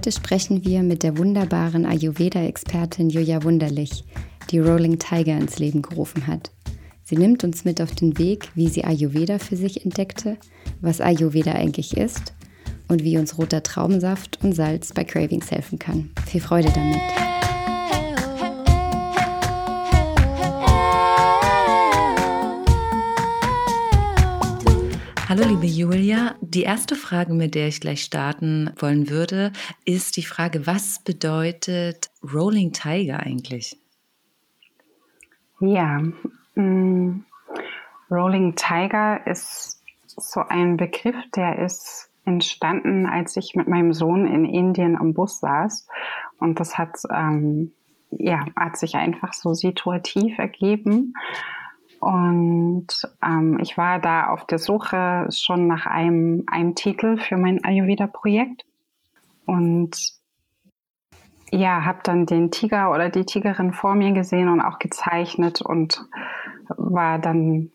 Heute sprechen wir mit der wunderbaren Ayurveda-Expertin Julia Wunderlich, die Rolling Tiger ins Leben gerufen hat. Sie nimmt uns mit auf den Weg, wie sie Ayurveda für sich entdeckte, was Ayurveda eigentlich ist und wie uns roter Traubensaft und Salz bei Cravings helfen kann. Viel Freude damit! Hallo liebe Julia, die erste Frage, mit der ich gleich starten wollen würde, ist die Frage, was bedeutet Rolling Tiger eigentlich? Ja, mm, Rolling Tiger ist so ein Begriff, der ist entstanden, als ich mit meinem Sohn in Indien am Bus saß. Und das hat, ähm, ja, hat sich einfach so situativ ergeben. Und ähm, ich war da auf der Suche schon nach einem, einem Titel für mein Ayurveda-Projekt. Und ja, habe dann den Tiger oder die Tigerin vor mir gesehen und auch gezeichnet und war dann,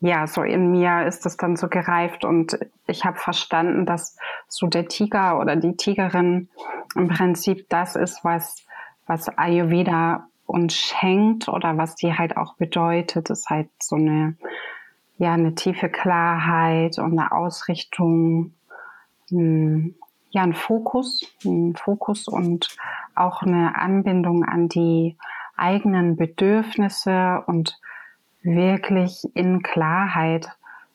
ja, so in mir ist es dann so gereift und ich habe verstanden, dass so der Tiger oder die Tigerin im Prinzip das ist, was, was Ayurveda uns schenkt oder was die halt auch bedeutet, ist halt so eine, ja, eine tiefe Klarheit und eine Ausrichtung, hm, ja, ein Fokus, ein Fokus und auch eine Anbindung an die eigenen Bedürfnisse und wirklich in Klarheit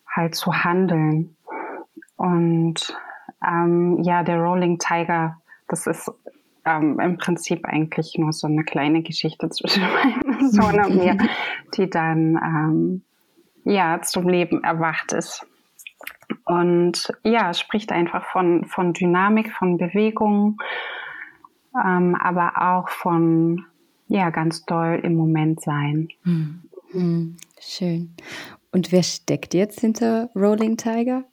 halt zu handeln. Und ähm, ja, der Rolling Tiger, das ist ähm, im Prinzip eigentlich nur so eine kleine Geschichte zwischen meinem Sohn und mir, die dann ähm, ja zum Leben erwacht ist. Und ja, spricht einfach von, von Dynamik, von Bewegung, ähm, aber auch von ja, ganz doll im Moment sein. Hm, schön. Und wer steckt jetzt hinter Rolling Tiger?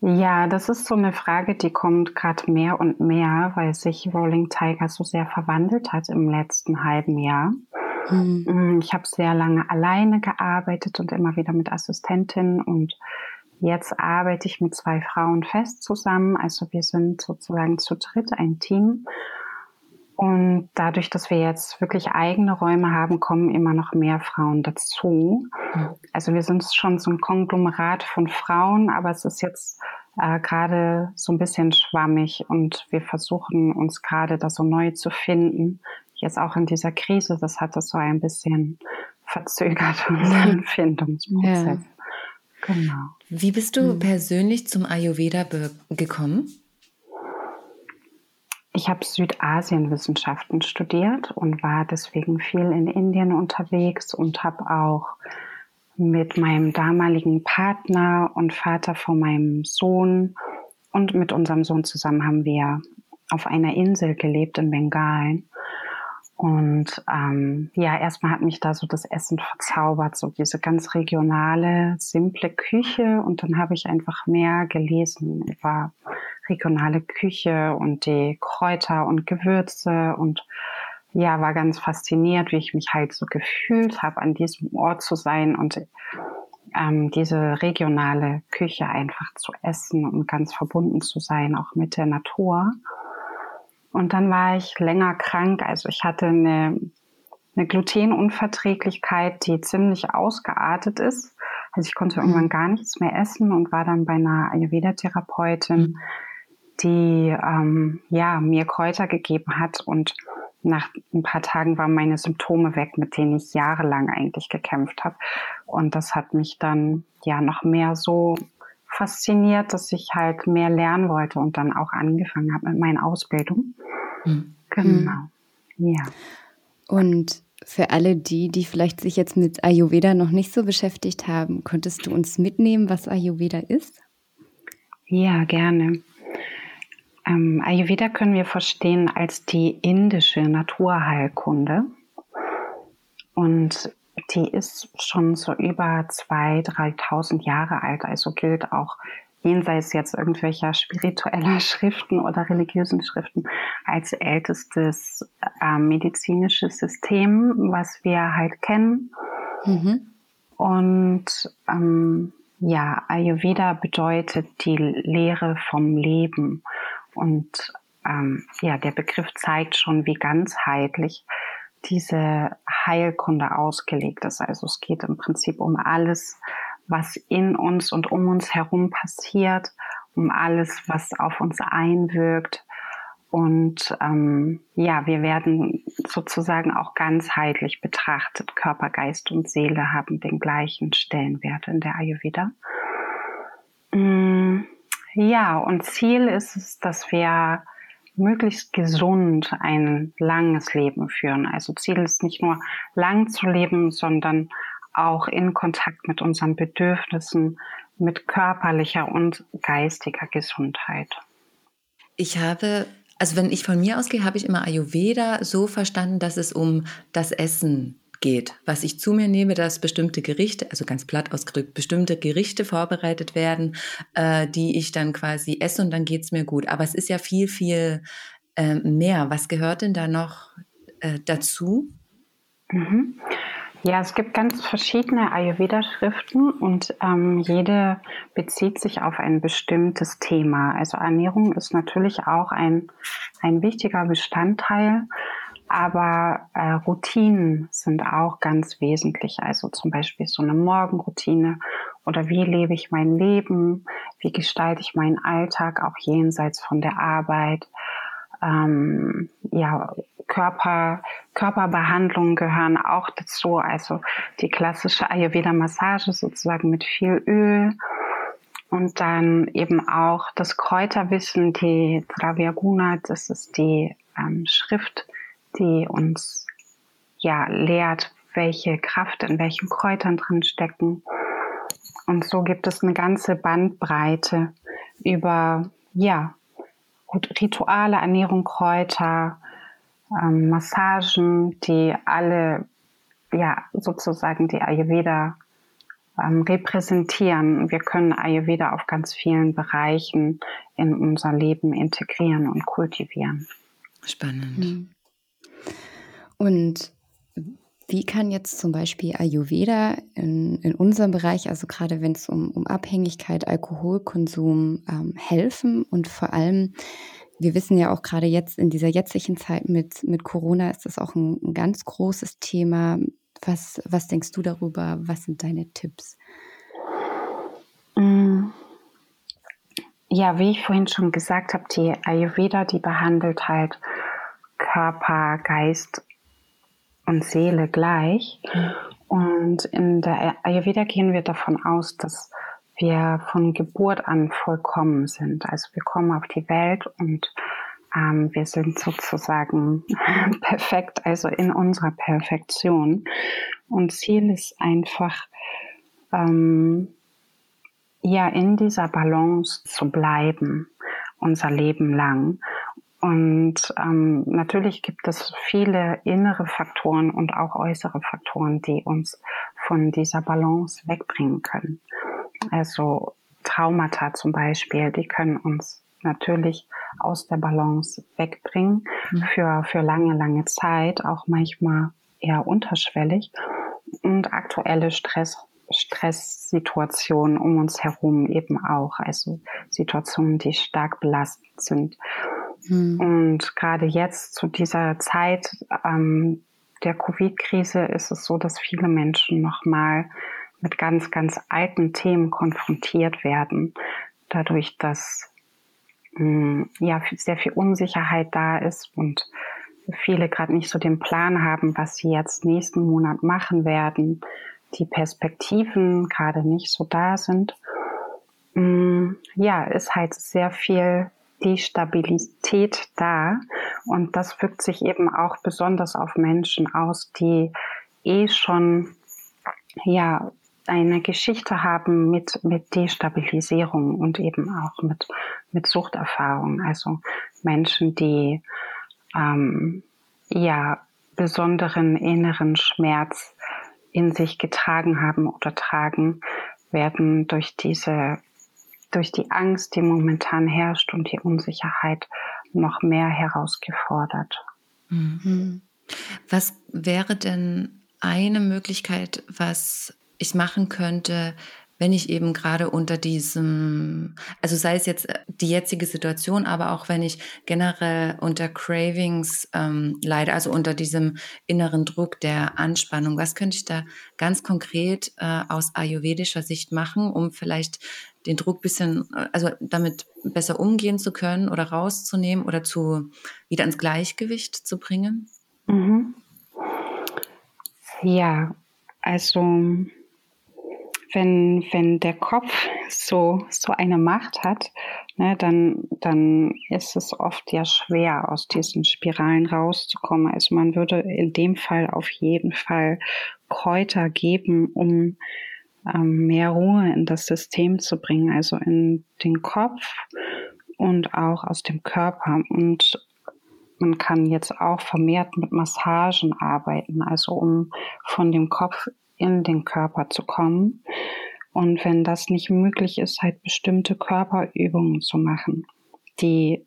Ja, das ist so eine Frage, die kommt gerade mehr und mehr, weil sich Rolling Tiger so sehr verwandelt hat im letzten halben Jahr. Mm, Ich habe sehr lange alleine gearbeitet und immer wieder mit Assistentin und jetzt arbeite ich mit zwei Frauen fest zusammen. Also wir sind sozusagen zu dritt ein Team. Und dadurch, dass wir jetzt wirklich eigene Räume haben, kommen immer noch mehr Frauen dazu. Also wir sind schon so ein Konglomerat von Frauen, aber es ist jetzt äh, gerade so ein bisschen schwammig und wir versuchen uns gerade da so neu zu finden. Jetzt auch in dieser Krise, das hat das so ein bisschen verzögert, unseren Findungsprozess. Genau. Wie bist du persönlich zum Ayurveda gekommen? Ich habe Südasienwissenschaften studiert und war deswegen viel in Indien unterwegs und habe auch mit meinem damaligen Partner und Vater von meinem Sohn und mit unserem Sohn zusammen haben wir auf einer Insel gelebt in Bengalen. Und ähm, ja, erstmal hat mich da so das Essen verzaubert, so diese ganz regionale, simple Küche. Und dann habe ich einfach mehr gelesen über regionale Küche und die Kräuter und Gewürze und ja, war ganz fasziniert, wie ich mich halt so gefühlt habe, an diesem Ort zu sein und ähm, diese regionale Küche einfach zu essen und ganz verbunden zu sein, auch mit der Natur. Und dann war ich länger krank. Also ich hatte eine, eine Glutenunverträglichkeit, die ziemlich ausgeartet ist. Also ich konnte irgendwann gar nichts mehr essen und war dann bei einer Ayurveda-Therapeutin, die ähm, ja mir Kräuter gegeben hat und nach ein paar Tagen waren meine Symptome weg, mit denen ich jahrelang eigentlich gekämpft habe. Und das hat mich dann ja noch mehr so fasziniert, dass ich halt mehr lernen wollte und dann auch angefangen habe mit meiner Ausbildung. Genau. Ja. Und für alle die, die vielleicht sich jetzt mit Ayurveda noch nicht so beschäftigt haben, könntest du uns mitnehmen, was Ayurveda ist? Ja, gerne. Ähm, Ayurveda können wir verstehen als die indische Naturheilkunde. Und die ist schon so über 2.000, 3.000 Jahre alt, also gilt auch jenseits jetzt irgendwelcher spiritueller Schriften oder religiösen Schriften als ältestes äh, medizinisches System, was wir halt kennen. Mhm. Und ähm, ja, Ayurveda bedeutet die Lehre vom Leben. Und ähm, ja, der Begriff zeigt schon, wie ganzheitlich diese Heilkunde ausgelegt ist. Also es geht im Prinzip um alles, was in uns und um uns herum passiert, um alles, was auf uns einwirkt. Und ähm, ja, wir werden sozusagen auch ganzheitlich betrachtet. Körper, Geist und Seele haben den gleichen Stellenwert in der Ayurveda. Mm, ja, und Ziel ist es, dass wir möglichst gesund ein langes Leben führen. Also Ziel ist nicht nur lang zu leben, sondern auch in Kontakt mit unseren Bedürfnissen, mit körperlicher und geistiger Gesundheit. Ich habe, also wenn ich von mir ausgehe, habe ich immer Ayurveda so verstanden, dass es um das Essen geht, was ich zu mir nehme, dass bestimmte Gerichte, also ganz platt ausgedrückt, bestimmte Gerichte vorbereitet werden, äh, die ich dann quasi esse und dann geht es mir gut. Aber es ist ja viel, viel äh, mehr. Was gehört denn da noch äh, dazu? Mhm. Ja, es gibt ganz verschiedene Ayurveda-Schriften und ähm, jede bezieht sich auf ein bestimmtes Thema. Also Ernährung ist natürlich auch ein, ein wichtiger Bestandteil, aber äh, Routinen sind auch ganz wesentlich. Also zum Beispiel so eine Morgenroutine oder wie lebe ich mein Leben, wie gestalte ich meinen Alltag auch jenseits von der Arbeit. Ähm, ja, Körper, Körperbehandlungen gehören auch dazu. Also die klassische Ayurveda-Massage sozusagen mit viel Öl. Und dann eben auch das Kräuterwissen, die Dravyaguna, das ist die ähm, Schrift, die uns ja lehrt, welche Kraft in welchen Kräutern drin stecken. Und so gibt es eine ganze Bandbreite über ja Rituale, Ernährung, Kräuter, ähm, Massagen, die alle ja sozusagen die Ayurveda ähm, repräsentieren. Wir können Ayurveda auf ganz vielen Bereichen in unser Leben integrieren und kultivieren. Spannend. Mhm. Und wie kann jetzt zum Beispiel Ayurveda in, in unserem Bereich, also gerade wenn es um, um Abhängigkeit, Alkoholkonsum ähm, helfen und vor allem wir wissen ja auch gerade jetzt in dieser jetzigen Zeit mit, mit Corona ist das auch ein, ein ganz großes Thema. Was, was denkst du darüber? Was sind deine Tipps? Mm. Ja, wie ich vorhin schon gesagt habe, die Ayurveda, die behandelt halt Körper, Geist und Seele gleich. Und in der Ayurveda gehen wir davon aus, dass wir von Geburt an vollkommen sind. Also wir kommen auf die Welt und ähm, wir sind sozusagen perfekt, also in unserer Perfektion. Und Ziel ist einfach, ähm, ja, in dieser Balance zu bleiben, unser Leben lang. Und ähm, natürlich gibt es viele innere Faktoren und auch äußere Faktoren, die uns von dieser Balance wegbringen können. Also Traumata zum Beispiel, die können uns natürlich aus der Balance wegbringen mhm. für, für lange, lange Zeit, auch manchmal eher unterschwellig. Und aktuelle Stress, Stresssituationen um uns herum eben auch, also Situationen, die stark belastend sind. Mhm. Und gerade jetzt zu dieser Zeit ähm, der Covid-Krise ist es so, dass viele Menschen nochmal mit ganz, ganz alten Themen konfrontiert werden, dadurch, dass mh, mm, ja sehr viel Unsicherheit da ist und viele gerade nicht so den Plan haben, was sie jetzt nächsten Monat machen werden, die Perspektiven gerade nicht so da sind. Mh, mm, ja, ist halt sehr viel Destabilität da und das wirkt sich eben auch besonders auf Menschen aus, die eh schon ja eine Geschichte haben mit, mit Destabilisierung und eben auch mit, mit Suchterfahrung. Also Menschen, die ähm, ja besonderen inneren Schmerz in sich getragen haben oder tragen, werden durch diese, durch die Angst, die momentan herrscht und die Unsicherheit noch mehr herausgefordert. Mhm. Was wäre denn eine Möglichkeit, was ich machen könnte, wenn ich eben gerade unter diesem, also sei es jetzt äh, die jetzige Situation, aber auch wenn ich generell unter Cravings ähm, leide, also unter diesem inneren Druck der Anspannung, was könnte ich da ganz konkret äh, aus ayurvedischer Sicht machen, um vielleicht den Druck bisschen, äh, also damit besser umgehen zu können oder rauszunehmen oder zu wieder ins Gleichgewicht zu bringen? Mhm. Ja, also wenn, wenn der Kopf so, so eine Macht hat, ne, dann, dann ist es oft ja schwer, aus diesen Spiralen rauszukommen. Also man würde in dem Fall auf jeden Fall Kräuter geben, um mehr Ruhe in das System zu bringen, also in den Kopf und auch aus dem Körper. Und man kann jetzt auch vermehrt mit Massagen arbeiten, also um von dem Kopf in den Körper zu kommen. Und wenn das nicht möglich ist, halt bestimmte Körperübungen zu machen, die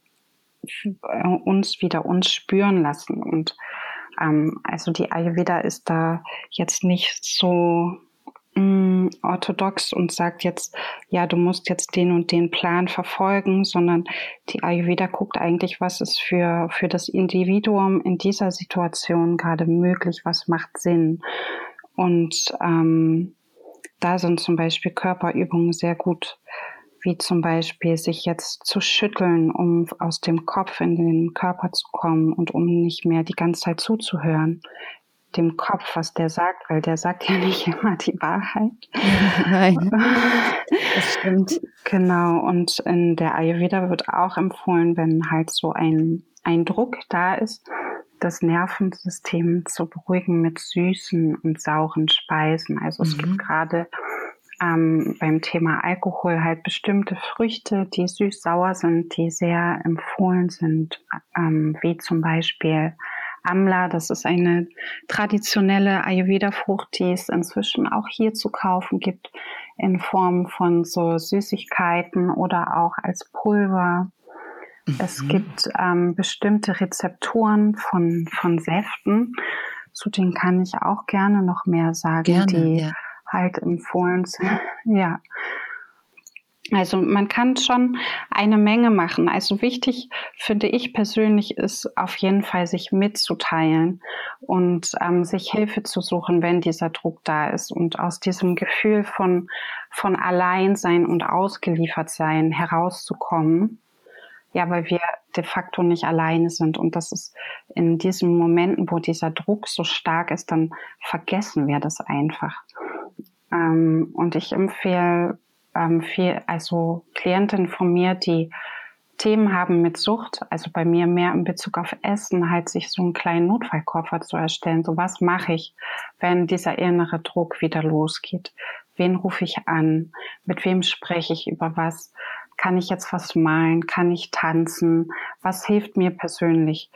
uns wieder uns spüren lassen. Und ähm, also die Ayurveda ist da jetzt nicht so mh, mm, orthodox und sagt jetzt, ja, du musst jetzt den und den Plan verfolgen, sondern die Ayurveda guckt eigentlich, was ist für, für das Individuum in dieser Situation gerade möglich, was macht Sinn. Und ähm, da sind zum Beispiel Körperübungen sehr gut, wie zum Beispiel sich jetzt zu schütteln, um aus dem Kopf in den Körper zu kommen und um nicht mehr die ganze Zeit zuzuhören dem Kopf, was der sagt, weil der sagt ja nicht immer die Wahrheit. Nein, das stimmt. Genau, und in der Ayurveda wird auch empfohlen, wenn halt so ein, ein Druck da ist, das Nervensystem zu beruhigen mit süßen und sauren Speisen. Also es mhm. gibt gerade ähm, beim Thema Alkohol halt bestimmte Früchte, die süß-sauer sind, die sehr empfohlen sind, ähm, wie zum Beispiel Amla. Das ist eine traditionelle Ayurveda-Frucht, die es inzwischen auch hier zu kaufen gibt in Form von so Süßigkeiten oder auch als Pulver. Es mhm. gibt ähm, bestimmte Rezepturen von, von Säften, zu denen kann ich auch gerne noch mehr sagen, gerne, die ja. halt empfohlen sind. Ja. Also man kann schon eine Menge machen. Also wichtig finde ich persönlich ist auf jeden Fall sich mitzuteilen und ähm, sich Hilfe zu suchen, wenn dieser Druck da ist und aus diesem Gefühl von von Alleinsein und ausgeliefert sein herauszukommen ja, weil wir de facto nicht alleine sind. Und das ist in diesen Momenten, wo dieser Druck so stark ist, dann vergessen wir das einfach. Ähm, und ich empfehle ähm, viel, also Klientinnen von mir, die Themen haben mit Sucht, also bei mir mehr in Bezug auf Essen, halt sich so einen kleinen Notfallkoffer zu erstellen. So was mache ich, wenn dieser innere Druck wieder losgeht? Wen rufe ich an? Mit wem spreche ich über was? Kann ich jetzt was malen? Kann ich tanzen? Was hilft mir persönlich?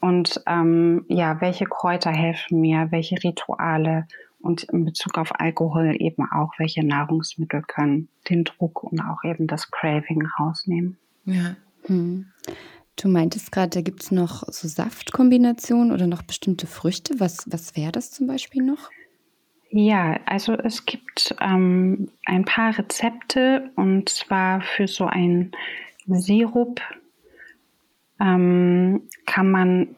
Und ähm, ja, welche Kräuter helfen mir? Welche Rituale? Und in Bezug auf Alkohol eben auch, welche Nahrungsmittel können den Druck und auch eben das Craving rausnehmen. Ja. Hm. Du meintest gerade, da gibt es noch so Saftkombinationen oder noch bestimmte Früchte. Was, was wäre das zum Beispiel noch? Ja, also es gibt ähm, ein paar Rezepte und zwar für so ein Sirup ähm, kann man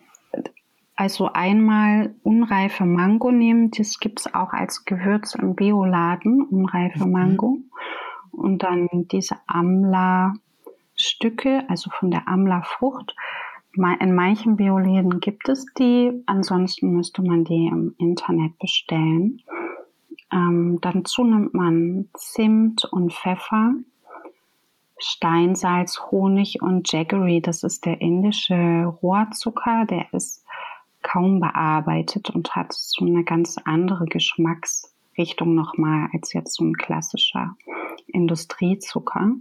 also einmal unreife Mango nehmen, das gibt es auch als Gewürz im Bioladen, unreife mhm. Mango. Und dann diese Amla-Stücke, also von der Amla-Frucht. In manchen Bioläden gibt es die, ansonsten müsste man die im Internet bestellen. Ähm, dazu nimmt man Zimt und Pfeffer, Steinsalz, Honig und Jaggery. Das ist der indische Rohrzucker. Der ist kaum bearbeitet und hat so eine ganz andere Geschmacksebene Richtung nochmal als jetzt so ein klassischer Industriezucker.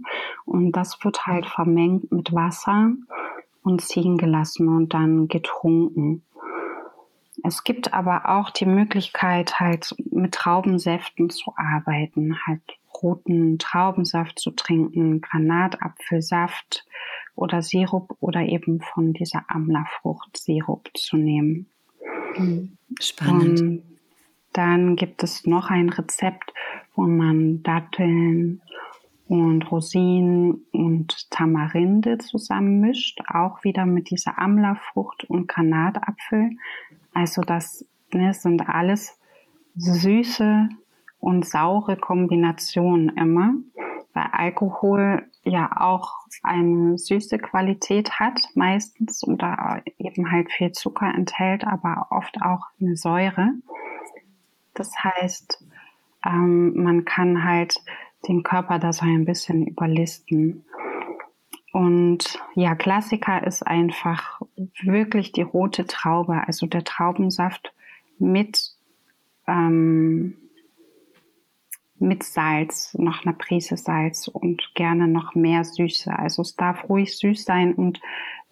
Und das wird halt vermengt mit Wasser und ziehen gelassen und dann getrunken. Es gibt aber auch die Möglichkeit, halt mit Traubensäften zu arbeiten, halt roten Traubensaft zu trinken, Granatapfelsaft oder Sirup oder eben von dieser Amlerfrucht Sirup zu nehmen. Hm, spannend. Und dann gibt es noch ein Rezept, wo man Datteln und Rosinen und Tamarinde zusammenmischt, auch wieder mit dieser Amlerfrucht und Granatapfel. Also das ne, sind alles süße und saure Kombinationen immer, weil Alkohol ja auch eine süße Qualität hat meistens oder eben halt viel Zucker enthält, aber oft auch eine Säure. Das heißt, ähm, man kann halt den Körper da so ein bisschen überlisten. Und ja, Klassiker ist einfach wirklich die rote Traube, also der Traubensaft mit, ähm, mit Salz, noch eine Prise Salz und gerne noch mehr Süße. Also es darf ruhig süß sein und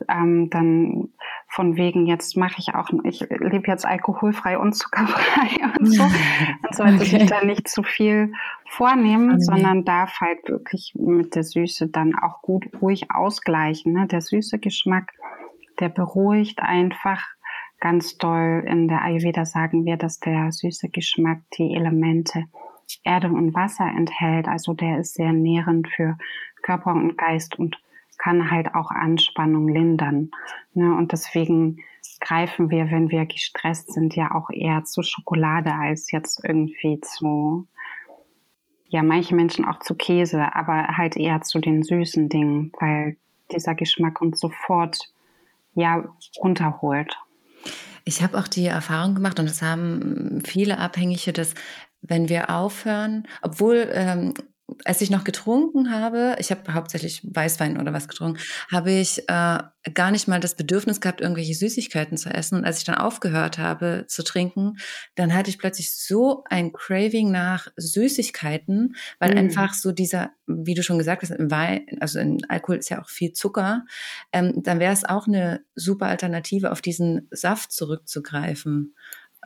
ähm, dann von wegen, jetzt mache ich auch, ich lebe jetzt alkoholfrei und zuckerfrei und so. Man sollte okay. sich da nicht zu viel vornehmen, okay. sondern darf halt wirklich mit der Süße dann auch gut ruhig ausgleichen. Ne? Der süße Geschmack, der beruhigt einfach ganz doll. In der Ayurveda sagen wir, dass der süße Geschmack die Elemente Erde und Wasser enthält. Also der ist sehr nährend für Körper und Geist und kann halt auch Anspannung lindern. Ne? Und deswegen greifen wir, wenn wir gestresst sind, ja auch eher zu Schokolade als jetzt irgendwie zu, ja, manche Menschen auch zu Käse, aber halt eher zu den süßen Dingen, weil dieser Geschmack uns sofort, ja, runterholt. Ich habe auch die Erfahrung gemacht und das haben viele Abhängige, dass wenn wir aufhören, obwohl ähm, als ich noch getrunken habe, ich habe hauptsächlich Weißwein oder was getrunken, habe ich äh, gar nicht mal das Bedürfnis gehabt, irgendwelche Süßigkeiten zu essen. Und als ich dann aufgehört habe zu trinken, dann hatte ich plötzlich so ein Craving nach Süßigkeiten, weil mm. einfach so dieser, wie du schon gesagt hast, im Wein, also in Alkohol ist ja auch viel Zucker, ähm, dann wäre es auch eine super Alternative, auf diesen Saft zurückzugreifen.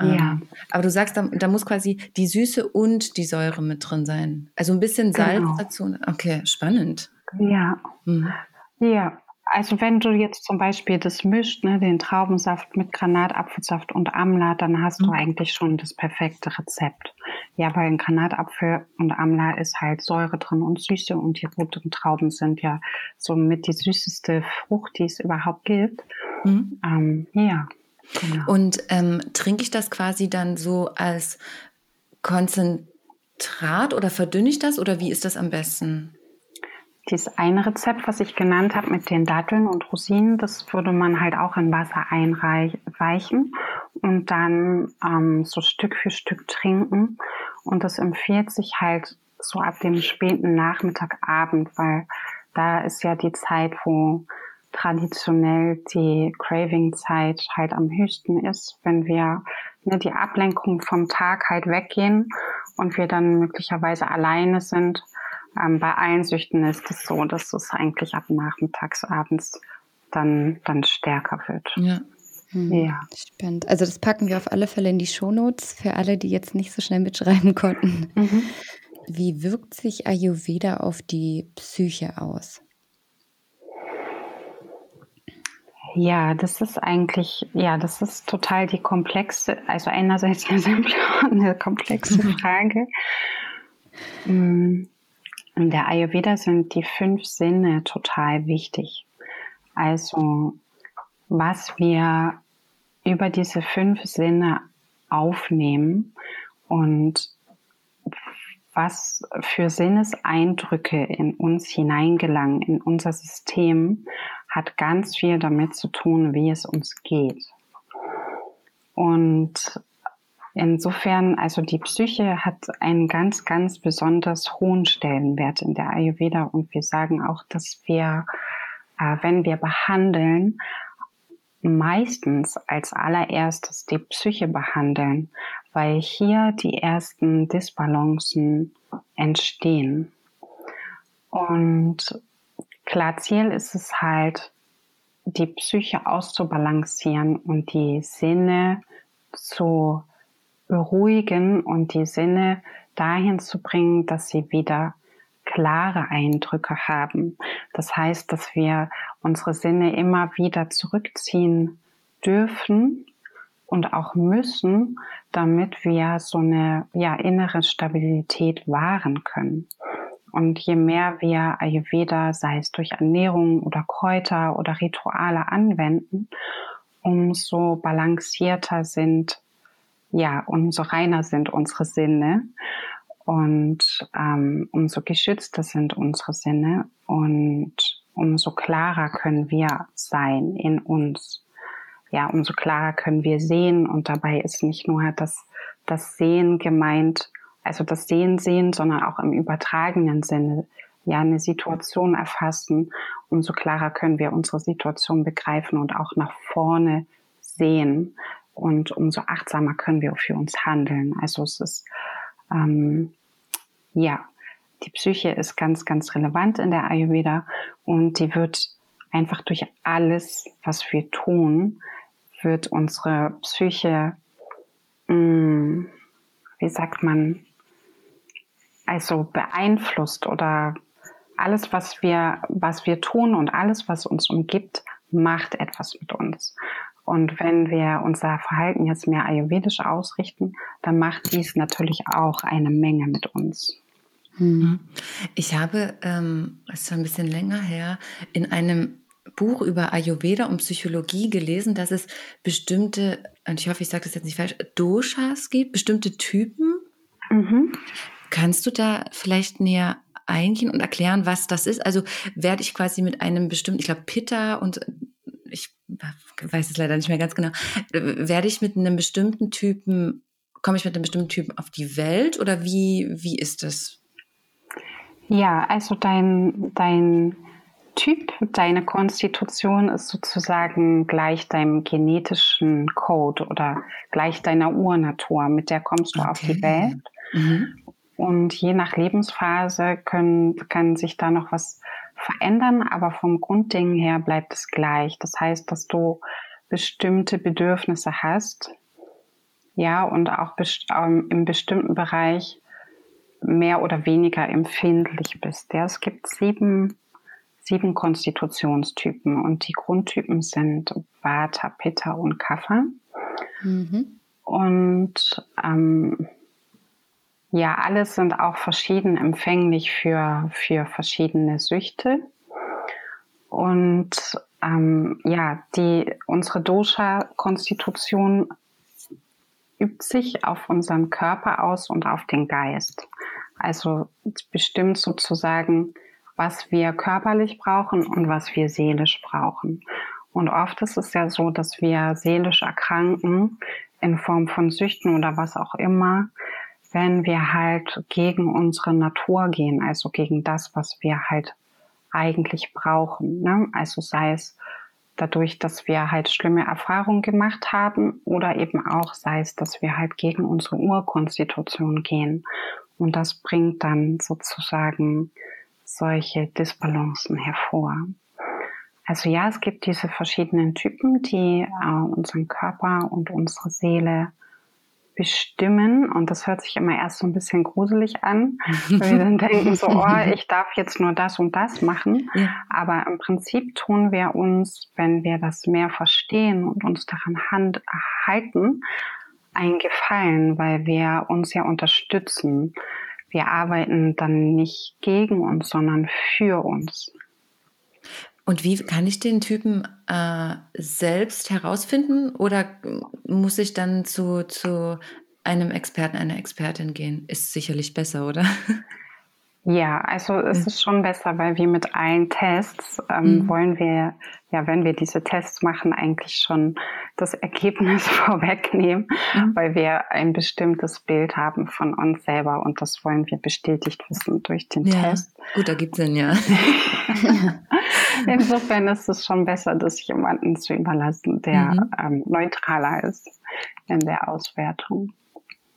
Ja. Ähm, aber du sagst, da, da, muss quasi die Süße und die Säure mit drin sein. Also ein bisschen Salz genau. dazu. Okay, spannend. Ja. Mhm. Ja. Also wenn du jetzt zum Beispiel das mischt, ne, den Traubensaft mit Granatapfelsaft und Amla, dann hast mhm. du eigentlich schon das perfekte Rezept. Ja, weil in Granatapfel und Amla ist halt Säure drin und Süße und die roten Trauben sind ja somit die süßeste Frucht, die es überhaupt gibt. Mhm. Ähm, ja. Genau. Und ähm, trinke ich das quasi dann so als Konzentrat oder verdünne ich das oder wie ist das am besten? Dieses eine Rezept, was ich genannt habe mit den Datteln und Rosinen, das würde man halt auch in Wasser einweichen und dann ähm, so Stück für Stück trinken. Und das empfiehlt sich halt so ab dem späten Nachmittagabend, weil da ist ja die Zeit, wo traditionell die Craving-Zeit halt am höchsten ist, wenn wir ne, die Ablenkung vom Tag halt weggehen und wir dann möglicherweise alleine sind. Ähm, bei allen Süchten ist es so, dass es eigentlich ab nachmittags, abends dann, dann stärker wird. Ja. Hm, ja. Spannend. Also das packen wir auf alle Fälle in die Shownotes für alle, die jetzt nicht so schnell mitschreiben konnten. Mhm. Wie wirkt sich Ayurveda auf die Psyche aus? Ja, das ist eigentlich, ja, das ist total die komplexe, also einerseits eine simple und eine komplexe Frage. Mm, in der Ayurveda sind die fünf Sinne total wichtig. Also, was wir über diese fünf Sinne aufnehmen und was für Sinneseindrücke in uns hineingelangen, in unser System, hat ganz viel damit zu tun, wie es uns geht. Und insofern, also die Psyche hat einen ganz, ganz besonders hohen Stellenwert in der Ayurveda und wir sagen auch, dass wir, äh, wenn wir behandeln, meistens als allererstes die Psyche behandeln, weil hier die ersten Disbalancen entstehen. Und klar, Ziel ist es halt, die Psyche auszubalancieren und die Sinne zu beruhigen und die Sinne dahin zu bringen, dass sie wieder klare Eindrücke haben. Das heißt, dass wir unsere Sinne immer wieder zurückziehen dürfen und auch müssen, damit wir so eine ja, innere Stabilität wahren können. Und je mehr wir Ayurveda, sei es durch Ernährung oder Kräuter oder Rituale anwenden, umso balancierter sind, ja, umso reiner sind unsere Sinne und ähm, umso geschützter sind unsere Sinne und umso klarer können wir sein in uns. Ja, umso klarer können wir sehen und dabei ist nicht nur das, das Sehen gemeint, also das Sehen sehen, sondern auch im übertragenen Sinne ja eine Situation erfassen, umso klarer können wir unsere Situation begreifen und auch nach vorne sehen und umso achtsamer können wir für uns handeln. Also es ist ähm, ja die Psyche ist ganz, ganz relevant in der Ayurveda und die wird einfach durch alles, was wir tun, wird unsere Psyche, mh, mm, wie sagt man, also beeinflusst oder alles, was wir, was wir tun und alles, was uns umgibt, macht etwas mit uns. Und wenn wir unser Verhalten jetzt mehr ayurvedisch ausrichten, dann macht dies natürlich auch eine Menge mit uns. Mhm. Ich habe, ähm, das ist schon ein bisschen länger her, in einem Buch über Ayurveda und Psychologie gelesen, dass es bestimmte, und ich hoffe, ich sage das jetzt nicht falsch, Doshas gibt, bestimmte Typen. Mhm. Kannst du da vielleicht näher eingehen und erklären, was das ist? Also werde ich quasi mit einem bestimmten, ich glaube Pitta und ich weiß es leider nicht mehr ganz genau, werde ich mit einem bestimmten Typen, komme ich mit einem bestimmten Typen auf die Welt oder wie, wie ist das? Ja, also dein, dein Typ, deine Konstitution ist sozusagen gleich deinem genetischen Code oder gleich deiner Urnatur, mit der kommst du okay. auf die Welt. Mhm. Und je nach Lebensphase können, kann sich da noch was verändern, aber vom Grundding her bleibt es gleich. Das heißt, dass du bestimmte Bedürfnisse hast, ja, und auch best ähm, im bestimmten Bereich mehr oder weniger empfindlich bist. Ja, es gibt sieben, sieben Konstitutionstypen und die Grundtypen sind Vata, Pitta und Kapha. Mhm. Und ähm, ja, alles sind auch verschieden empfänglich für, für verschiedene Süchte. Und ähm, ja, die, unsere Dosha-Konstitution übt sich auf unseren Körper aus und auf den Geist. Also bestimmt sozusagen, was wir körperlich brauchen und was wir seelisch brauchen. Und oft ist es ja so, dass wir seelisch erkranken in Form von Süchten oder was auch immer, wenn wir halt gegen unsere Natur gehen, also gegen das, was wir halt eigentlich brauchen. Ne? Also sei es dadurch, dass wir halt schlimme Erfahrungen gemacht haben oder eben auch sei es, dass wir halt gegen unsere Urkonstitution gehen. Und das bringt dann sozusagen solche Disbalancen hervor. Also ja, es gibt diese verschiedenen Typen, die äh, unseren Körper und unsere Seele bestimmen. Und das hört sich immer erst so ein bisschen gruselig an, weil wir dann denken so, oh, ich darf jetzt nur das und das machen. Ja. Aber im Prinzip tun wir uns, wenn wir das mehr verstehen und uns daran hand halten, einen Gefallen, weil wir uns ja unterstützen. Wir arbeiten dann nicht gegen uns, sondern für uns. Und wie kann ich den Typen äh, selbst herausfinden oder muss ich dann zu, zu einem Experten, einer Expertin gehen? Ist sicherlich besser, oder? Ja, also es ist schon besser, weil wir mit allen Tests ähm, mhm. wollen wir, ja, wenn wir diese Tests machen, eigentlich schon das Ergebnis vorwegnehmen, mhm. weil wir ein bestimmtes Bild haben von uns selber und das wollen wir bestätigt wissen durch den ja. Test. Gut, da gibt es Sinn, ja. Insofern ist es schon besser, das jemanden zu überlassen, der mhm. ähm, neutraler ist in der Auswertung.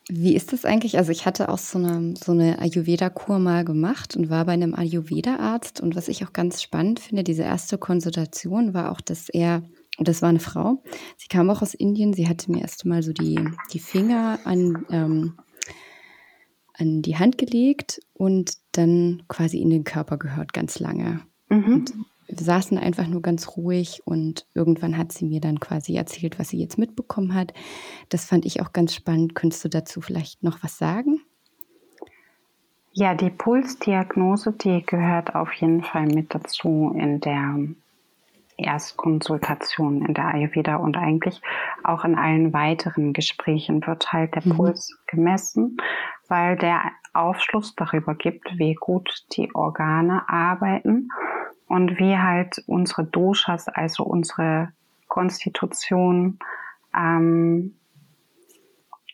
Wie ist das eigentlich? Also ich hatte auch so eine, so eine Ayurveda-Kur mal gemacht und war bei einem Ayurveda-Arzt. Und was ich auch ganz spannend finde, diese erste Konsultation war auch, dass er, und das war eine Frau, sie kam auch aus Indien, sie hatte mir erst mal so die, die Finger an, ähm, an die Hand gelegt und dann quasi in den Körper gehört ganz lange. Mhm. Wir saßen einfach nur ganz ruhig und irgendwann hat sie mir dann quasi erzählt, was sie jetzt mitbekommen hat. Das fand ich auch ganz spannend. Könntest du dazu vielleicht noch was sagen? Ja, die Pulsdiagnose, die gehört auf jeden Fall mit dazu in der Erstkonsultation in der Ayurveda und eigentlich auch in allen weiteren Gesprächen wird halt der mhm. Puls gemessen, weil der Aufschluss darüber gibt, wie gut die Organe arbeiten und wie halt unsere Doshas, also unsere Konstitution, ähm,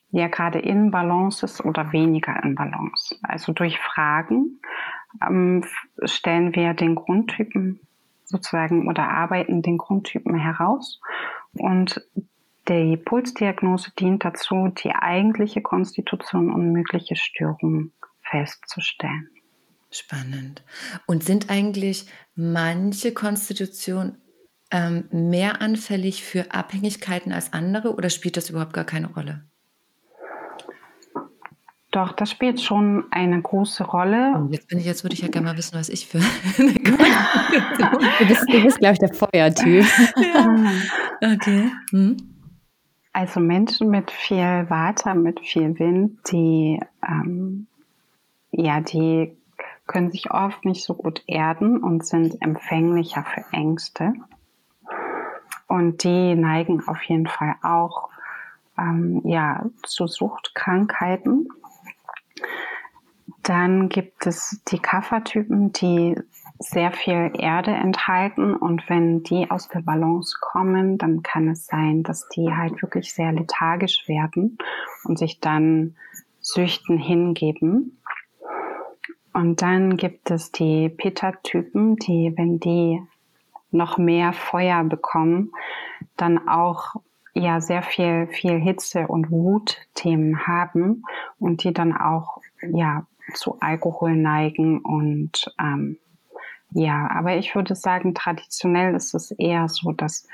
ja gerade in Balance ist oder weniger in Balance. Also durch Fragen ähm, stellen wir den Grundtypen sozusagen oder arbeiten den Grundtypen heraus und die Pulsdiagnose dient dazu, die eigentliche Konstitution und mögliche Störungen festzustellen. Spannend. Und sind eigentlich manche Konstitutionen ähm, mehr anfällig für Abhängigkeiten als andere oder spielt das überhaupt gar keine Rolle? Doch, das spielt schon eine große Rolle. Und jetzt bin ich, jetzt würde ich ja gerne mal wissen, was ich für Du bist, du bist glaube ich, der Feuertyp. ja. Okay. Hm. Also Menschen mit viel Water, mit viel Wind, die ähm, ja, die können sich oft nicht so gut erden und sind empfänglicher für Ängste. Und die neigen auf jeden Fall auch ähm, ja, zu Suchtkrankheiten. Dann gibt es die Kaffertypen, die sehr viel Erde enthalten und wenn die aus der Balance kommen, dann kann es sein, dass die halt wirklich sehr lethargisch werden und sich dann Süchten hingeben. Und dann gibt es die Pitta-Typen, die, wenn die noch mehr Feuer bekommen, dann auch ja sehr viel, viel Hitze und Wutthemen haben und die dann auch ja zu Alkohol neigen und ähm, ja, aber ich würde sagen, traditionell ist es eher so, dass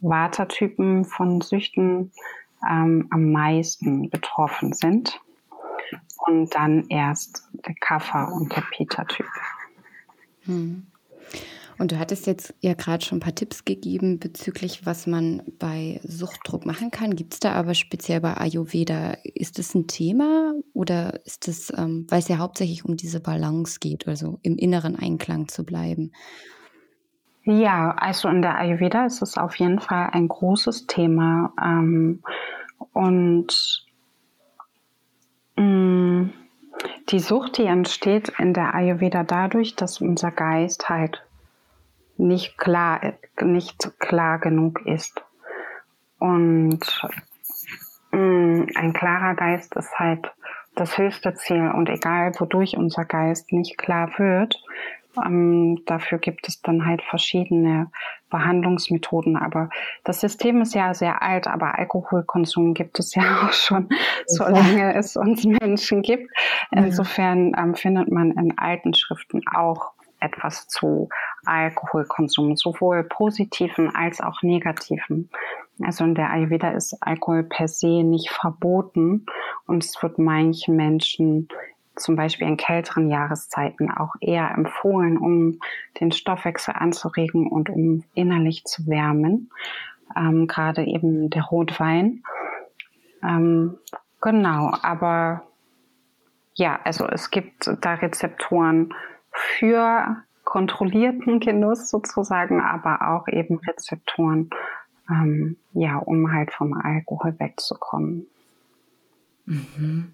Watertypen von Süchten ähm, am meisten betroffen sind und dann erst der Kaffer und der Peter-Typ. Hm. Und du hattest jetzt ja gerade schon ein paar Tipps gegeben bezüglich, was man bei Suchtdruck machen kann. Gibt es da aber speziell bei Ayurveda, ist das ein Thema oder ist das, ähm, weil es ja hauptsächlich um diese Balance geht, also im inneren Einklang zu bleiben? Ja, also in der Ayurveda ist es auf jeden Fall ein großes Thema. Ähm, und Mm, die Sucht, die entsteht in der Ayurveda dadurch, dass unser Geist halt nicht klar, nicht klar genug ist. Und mm, ein klarer Geist ist halt das höchste Ziel. Und egal, wodurch unser Geist nicht klar wird, ähm, dafür gibt es dann halt verschiedene Behandlungsmethoden. Aber das System ist ja sehr alt, aber Alkoholkonsum gibt es ja auch schon, solange es uns Menschen gibt. Insofern ähm, findet man in alten Schriften auch etwas zu Alkoholkonsum, sowohl positiven als auch negativen. Also in der Ayurveda ist Alkohol per se nicht verboten und es wird manchen Menschen zum Beispiel in kälteren Jahreszeiten auch eher empfohlen, um den Stoffwechsel anzuregen und um innerlich zu wärmen. Ähm, Gerade eben der Rotwein. Ähm, genau, aber ja, also es gibt da Rezeptoren für kontrollierten Genuss sozusagen, aber auch eben Rezeptoren, ähm, ja, um halt vom Alkohol wegzukommen. Mhm.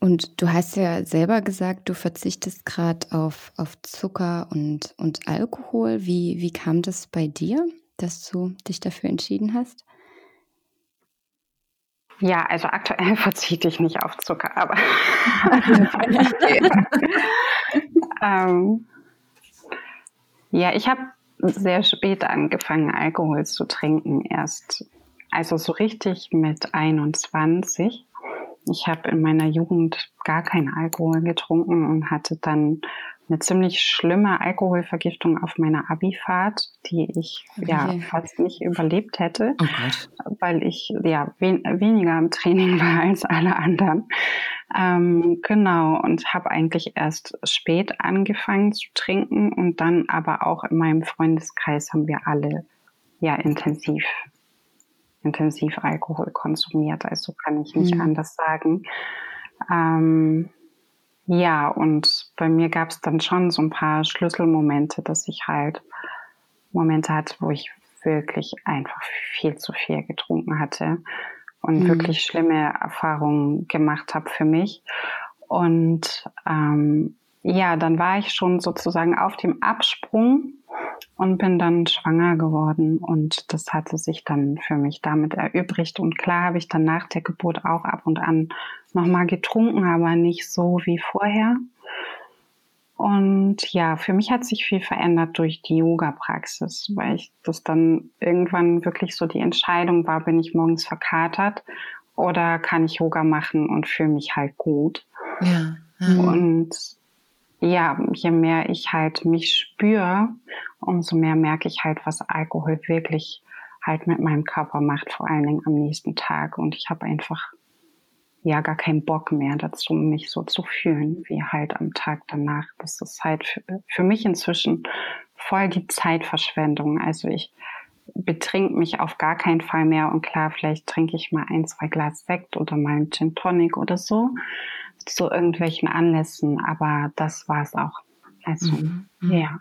Und du hast ja selber gesagt, du verzichtest gerade auf, auf Zucker und, und Alkohol. Wie, wie kam das bei dir, dass du dich dafür entschieden hast? Ja, also aktuell verzichte ich nicht auf Zucker, aber ähm, ja, ich habe sehr spät angefangen, Alkohol zu trinken, erst also so richtig mit 21. ich habe in meiner Jugend gar keinen Alkohol getrunken und hatte dann eine ziemlich schlimme Alkoholvergiftung auf meiner Abifahrt, die ich okay. ja fast nicht überlebt hätte, oh weil ich ja wen weniger im Training war als alle anderen. Ähm, genau, und habe eigentlich erst spät angefangen zu trinken und dann aber auch in meinem Freundeskreis haben wir alle ja intensiv intensiv Alkohol konsumiert, also kann ich nicht mhm. anders sagen. Ähm, ja, und bei mir gab es dann schon so ein paar Schlüsselmomente, dass ich halt Momente hatte, wo ich wirklich einfach viel zu viel getrunken hatte und mhm. wirklich schlimme Erfahrungen gemacht habe für mich. Und ähm, ja, dann war ich schon sozusagen auf dem Absprung und bin dann schwanger geworden und das hatte sich dann für mich damit erübrigt und klar habe ich dann nach der Geburt auch ab und an nochmal getrunken, aber nicht so wie vorher. Und ja, für mich hat sich viel verändert durch die Yoga-Praxis, weil ich das dann irgendwann wirklich so die Entscheidung war, bin ich morgens verkatert oder kann ich Yoga machen und fühle mich halt gut. Ja. ja. Und ja, je mehr ich halt mich spüre, umso mehr merke ich halt, was Alkohol wirklich halt mit meinem Körper macht, vor allen Dingen am nächsten Tag. Und ich habe einfach ja gar keinen Bock mehr dazu, mich so zu fühlen, wie halt am Tag danach. Das ist halt für, für mich inzwischen voll die Zeitverschwendung. Also ich betrink mich auf gar keinen Fall mehr und klar, vielleicht trinke ich mal ein, zwei Glas Sekt oder mal einen Gin Tonic oder so zu irgendwelchen Anlässen, aber das war es auch. Also, mhm. ja.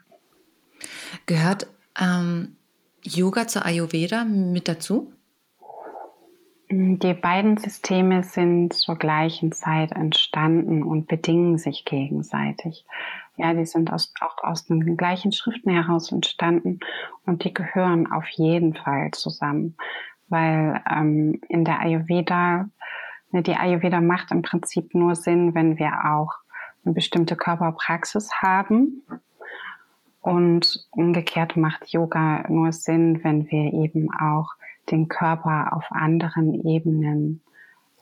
Gehört ähm, Yoga zur Ayurveda mit dazu? Die beiden Systeme sind zur gleichen Zeit entstanden und bedingen sich gegenseitig. Ja, die sind aus, auch aus den gleichen Schriften heraus entstanden und die gehören auf jeden Fall zusammen, weil ähm, in der Ayurveda Ne, die Ayurveda macht im Prinzip nur Sinn, wenn wir auch eine bestimmte Körperpraxis haben. Und umgekehrt macht Yoga nur Sinn, wenn wir eben auch den Körper auf anderen Ebenen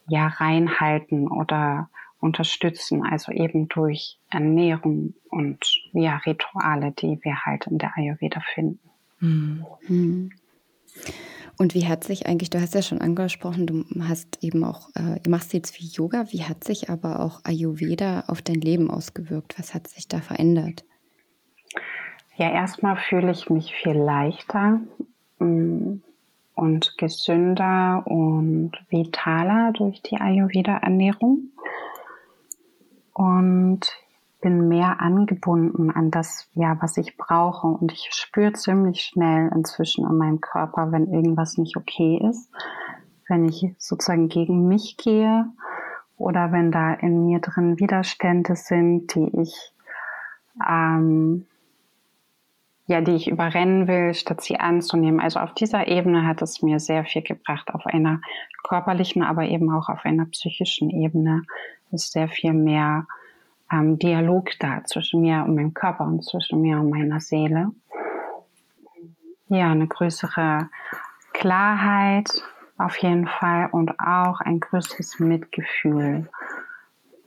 ja reinhalten oder unterstützen, also eben durch Ernährung und ja Rituale, die wir halt in der Ayurveda finden. Mhm. Und wie hat sich eigentlich, du hast ja schon angesprochen, du hast eben auch, äh, du machst jetzt wie Yoga, wie hat sich aber auch Ayurveda auf dein Leben ausgewirkt? Was hat sich da verändert? Ja, erstmal fühle ich mich viel leichter mm, und gesünder und vitaler durch die Ayurveda-Ernährung. Und bin mehr angebunden an das, ja, was ich brauche. Und ich spüre ziemlich schnell inzwischen in meinem Körper, wenn irgendwas nicht okay ist. Wenn ich sozusagen gegen mich gehe oder wenn da in mir drin Widerstände sind, die ich, ähm, ja, die ich überrennen will, statt sie anzunehmen. Also auf dieser Ebene hat es mir sehr viel gebracht, auf einer körperlichen, aber eben auch auf einer psychischen Ebene ist sehr viel mehr ähm, Dialog da zwischen mir und meinem Körper und zwischen mir und meiner Seele. Ja, eine größere Klarheit auf jeden Fall und auch ein größeres Mitgefühl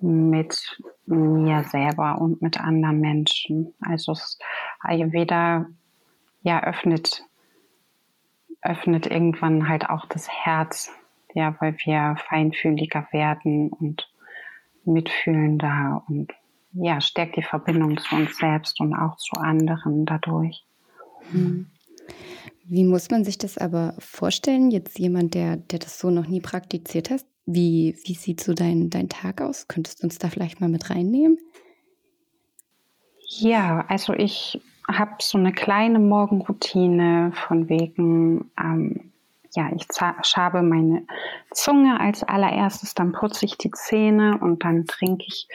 mit mir selber und mit anderen Menschen. Also Ayurveda ja öffnet öffnet irgendwann halt auch das Herz, ja, weil wir feinfühliger werden und mitfühlender und ja, stärkt die Verbindung zu uns selbst und auch zu anderen dadurch. Hm. Wie muss man sich das aber vorstellen? Jetzt jemand, der, der das so noch nie praktiziert hat, wie, wie sieht so dein, dein Tag aus? Könntest du uns da vielleicht mal mit reinnehmen? Ja, also ich habe so eine kleine Morgenroutine von wegen, ähm, ja, ich schabe meine Zunge als allererstes, dann putze ich die Zähne und dann trinke ich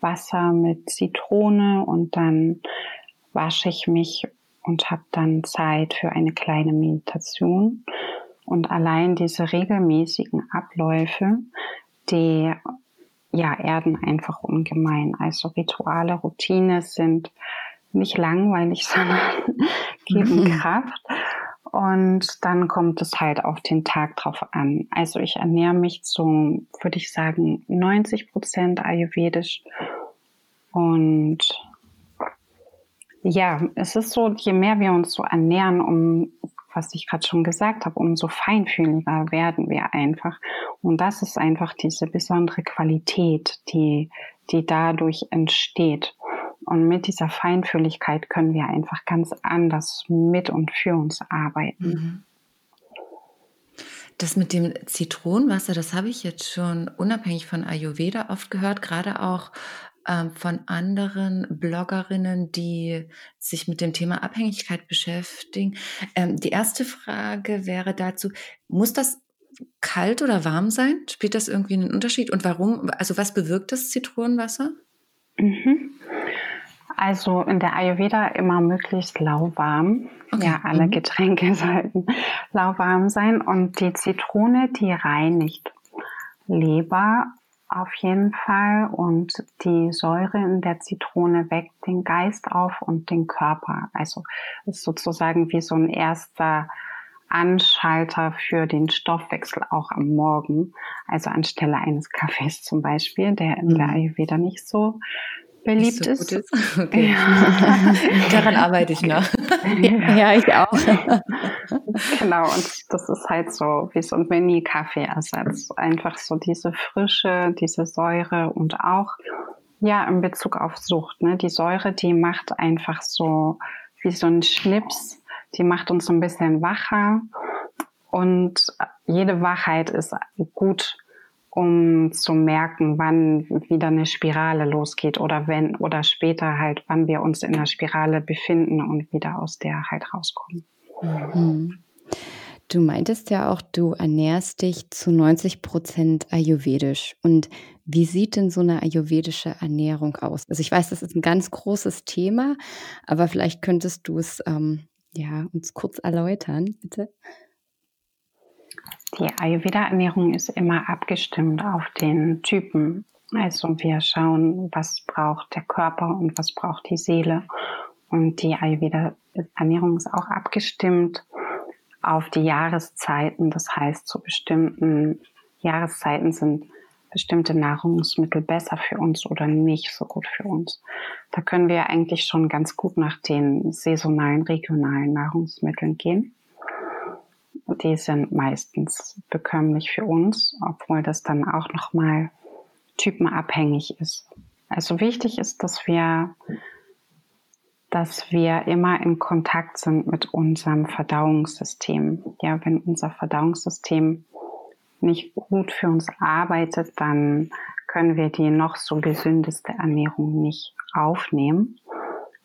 Wasser mit Zitrone und dann wasche ich mich und habe dann Zeit für eine kleine Meditation. Und allein diese regelmäßigen Abläufe, die ja, erden einfach ungemein. Also Rituale, Routine sind nicht langweilig, sondern geben Kraft. Und dann kommt es halt auf den Tag drauf an. Also ich ernähre mich zu, würde ich sagen, 90 Prozent ayurvedisch. Und ja, es ist so, je mehr wir uns so ernähren, um, was ich gerade schon gesagt habe, umso feinfühliger werden wir einfach. Und das ist einfach diese besondere Qualität, die, die dadurch entsteht. Und mit dieser Feinfühligkeit können wir einfach ganz anders mit und für uns arbeiten. Mhm. Das mit dem Zitronenwasser, das habe ich jetzt schon unabhängig von Ayurveda oft gehört, gerade auch von anderen Bloggerinnen, die sich mit dem Thema Abhängigkeit beschäftigen. Ähm, die erste Frage wäre dazu, muss das kalt oder warm sein? Spielt das irgendwie einen Unterschied? Und warum? Also was bewirkt das Zitronenwasser? Mhm. Also in der Ayurveda immer möglichst lauwarm. Okay. Ja, alle mhm. Getränke sollten lauwarm sein. Und die Zitrone, die reinigt Leber auf jeden Fall. Und die Säure in der Zitrone weckt den Geist auf und den Körper. Also ist sozusagen wie so ein erster Anschalter für den Stoffwechsel auch am Morgen. Also anstelle eines Kaffees zum Beispiel, der in der mhm. Ayurveda nicht so beliebt so ist. ist. Okay. Ja. Daran arbeite ich noch. Ja, ja, ich auch. genau, und das ist halt so wie so ein Mini-Kaffeeersatz. Einfach so diese Frische, diese Säure und auch ja in Bezug auf Sucht. Ne? Die Säure, die macht einfach so wie so ein Schnips, die macht uns so ein bisschen wacher. Und jede Wachheit ist gut um zu merken, wann wieder eine Spirale losgeht oder wenn oder später halt, wann wir uns in der Spirale befinden und wieder aus der halt rauskommen. Mhm. Du meintest ja auch, du ernährst dich zu 90 Prozent ayurvedisch. Und wie sieht denn so eine ayurvedische Ernährung aus? Also ich weiß, das ist ein ganz großes Thema, aber vielleicht könntest du es ähm, ja, uns kurz erläutern, bitte. Die Ayurveda-Ernährung ist immer abgestimmt auf den Typen. Also wir schauen, was braucht der Körper und was braucht die Seele. Und die Ayurveda-Ernährung ist auch abgestimmt auf die Jahreszeiten. Das heißt, zu bestimmten Jahreszeiten sind bestimmte Nahrungsmittel besser für uns oder nicht so gut für uns. Da können wir eigentlich schon ganz gut nach den saisonalen, regionalen Nahrungsmitteln gehen die sind meistens bekömmlich für uns, obwohl das dann auch nochmal typenabhängig ist. Also wichtig ist, dass wir, dass wir immer in Kontakt sind mit unserem Verdauungssystem. Ja, wenn unser Verdauungssystem nicht gut für uns arbeitet, dann können wir die noch so gesündeste Ernährung nicht aufnehmen.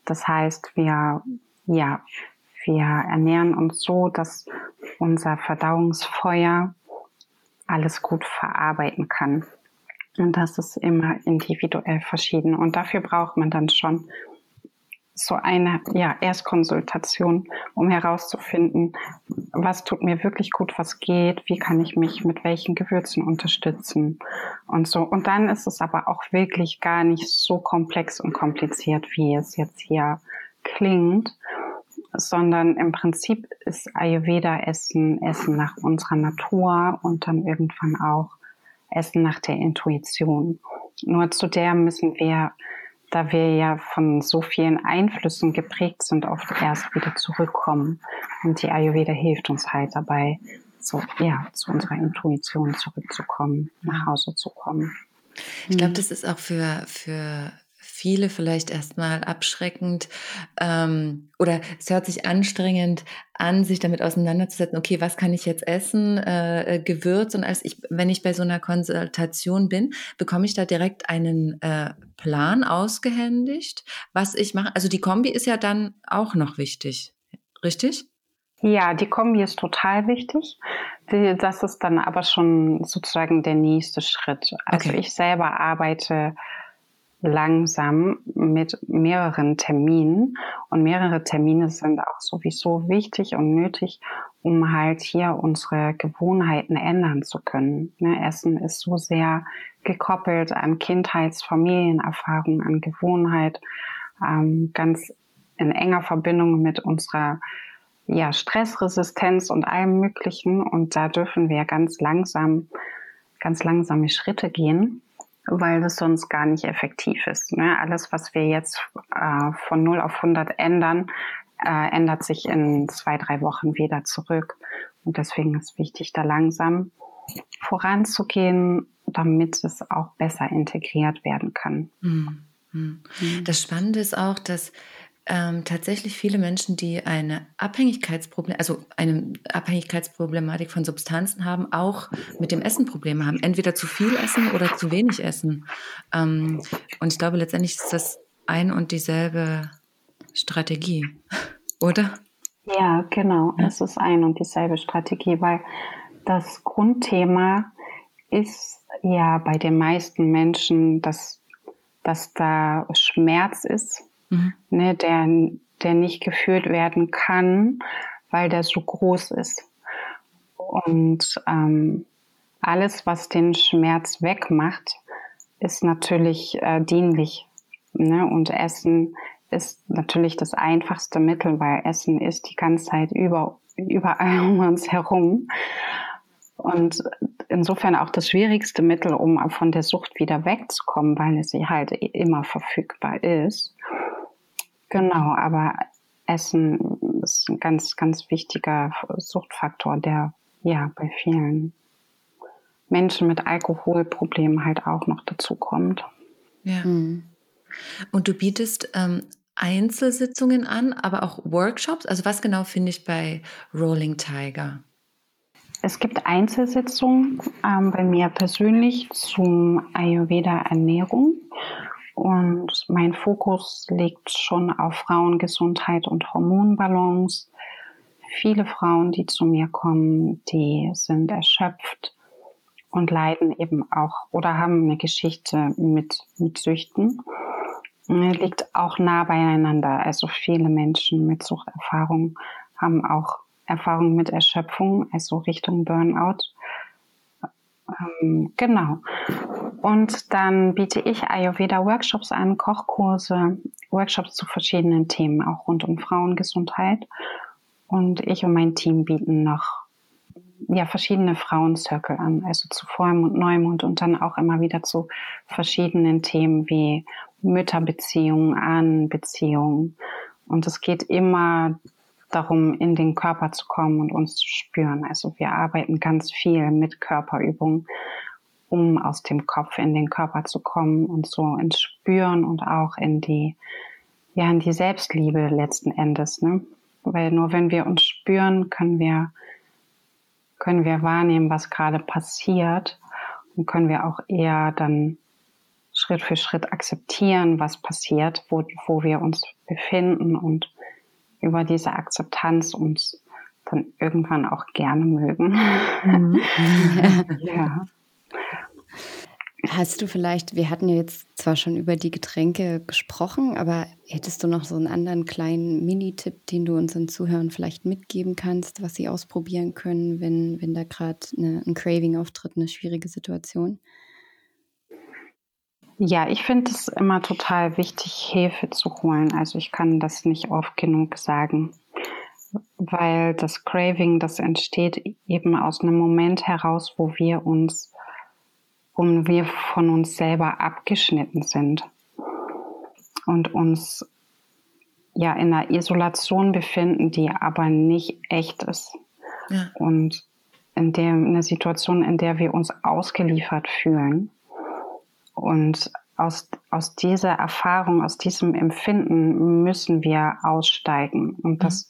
Das heißt, wir, ja, wir ernähren uns so, dass unser Verdauungsfeuer alles gut verarbeiten kann. Und das ist immer individuell verschieden. Und dafür braucht man dann schon so eine ja, Erstkonsultation, um herauszufinden, was tut mir wirklich gut, was geht, wie kann ich mich mit welchen Gewürzen unterstützen und so. Und dann ist es aber auch wirklich gar nicht so komplex und kompliziert, wie es jetzt hier klingt, sondern im Prinzip ist Ayurveda Essen, Essen nach unserer Natur und dann irgendwann auch Essen nach der Intuition. Nur zu der müssen wir, da wir ja von so vielen Einflüssen geprägt sind, oft erst wieder zurückkommen. Und die Ayurveda hilft uns halt dabei, so, ja, zu unserer Intuition zurückzukommen, nach Hause zu kommen. Ich glaube, das ist auch für, für viele vielleicht erstmal abschreckend ähm, oder es hört sich anstrengend an, sich damit auseinanderzusetzen, okay, was kann ich jetzt essen, äh, äh, Gewürz und alles. Ich, wenn ich bei so einer Konsultation bin, bekomme ich da direkt einen äh, Plan ausgehändigt, was ich mache. Also die Kombi ist ja dann auch noch wichtig, richtig? Ja, die Kombi ist total wichtig. Das ist dann aber schon sozusagen der nächste Schritt. Also okay. ich selber arbeite langsam mit mehreren Terminen. Und mehrere Termine sind auch sowieso wichtig und nötig, um halt hier unsere Gewohnheiten ändern zu können. Ne, Essen ist so sehr gekoppelt an Kindheits-, Familienerfahrung, an Gewohnheit, ähm, ganz in enger Verbindung mit unserer ja, Stressresistenz und allem Möglichen. Und da dürfen wir ganz langsam, ganz langsame Schritte gehen, weil das sonst gar nicht effektiv ist. Ne? Alles, was wir jetzt äh, von 0 auf 100 ändern, äh, ändert sich in zwei, drei Wochen wieder zurück. Und deswegen ist wichtig, da langsam voranzugehen, damit es auch besser integriert werden kann. Mhm. Mhm. Das Spannende ist auch, dass ähm, tatsächlich viele Menschen, die eine Abhängigkeitsproblem, also eine Abhängigkeitsproblematik von Substanzen haben, auch mit dem Essen Probleme haben. Entweder zu viel essen oder zu wenig essen. Ähm, und ich glaube, letztendlich ist das ein und dieselbe Strategie, oder? Ja, genau. Es ist ein und dieselbe Strategie, weil das Grundthema ist ja bei den meisten Menschen, dass, dass da Schmerz ist, mhm. ne, der, der nicht geführt werden kann, weil der so groß ist. Und ähm, alles, was den Schmerz wegmacht, ist natürlich äh, dienlich. Ne? Und Essen ist natürlich das einfachste Mittel, weil Essen ist die ganze Zeit über, überall um uns herum. Und insofern auch das schwierigste Mittel, um von der Sucht wieder wegzukommen, weil es halt immer verfügbar ist. Genau, aber Essen ist ein ganz, ganz wichtiger Suchtfaktor, der ja bei vielen Menschen mit Alkoholproblemen halt auch noch dazu kommt. Ja. Mhm. Und du bietest ähm, Einzelsitzungen an, aber auch Workshops. Also was genau finde ich bei Rolling Tiger? Es gibt Einzelsitzungen ähm, bei mir persönlich zum Ayurveda Ernährung und mein Fokus liegt schon auf Frauengesundheit und Hormonbalance. Viele Frauen, die zu mir kommen, die sind erschöpft und leiden eben auch oder haben eine Geschichte mit, mit Süchten. Liegt auch nah beieinander. Also viele Menschen mit Suchterfahrung haben auch Erfahrung mit Erschöpfung, also Richtung Burnout. Ähm, genau. Und dann biete ich Ayurveda-Workshops an, Kochkurse, Workshops zu verschiedenen Themen, auch rund um Frauengesundheit. Und ich und mein Team bieten noch ja, verschiedene Frauencircle an, also zu Vollmond, Neumond und dann auch immer wieder zu verschiedenen Themen wie Mütterbeziehungen, Ahnenbeziehungen. Und es geht immer darum, in den Körper zu kommen und uns zu spüren. Also wir arbeiten ganz viel mit Körperübungen, um aus dem Kopf in den Körper zu kommen und so ins Spüren und auch in die, ja, in die Selbstliebe letzten Endes, ne? Weil nur wenn wir uns spüren, können wir, können wir wahrnehmen, was gerade passiert und können wir auch eher dann Schritt für Schritt akzeptieren, was passiert, wo, wo wir uns befinden und über diese Akzeptanz uns dann irgendwann auch gerne mögen. Mhm. ja. Hast du vielleicht, wir hatten ja jetzt zwar schon über die Getränke gesprochen, aber hättest du noch so einen anderen kleinen Mini-Tipp, den du unseren Zuhörern vielleicht mitgeben kannst, was sie ausprobieren können, wenn, wenn da gerade ein Craving auftritt, eine schwierige Situation? Ja, ich finde es immer total wichtig, Hilfe zu holen. Also ich kann das nicht oft genug sagen, weil das Craving, das entsteht eben aus einem Moment heraus, wo wir uns, wo wir von uns selber abgeschnitten sind und uns ja in einer Isolation befinden, die aber nicht echt ist. Ja. Und in der, in einer Situation, in der wir uns ausgeliefert fühlen und aus, aus dieser Erfahrung, aus diesem Empfinden müssen wir aussteigen. Und das,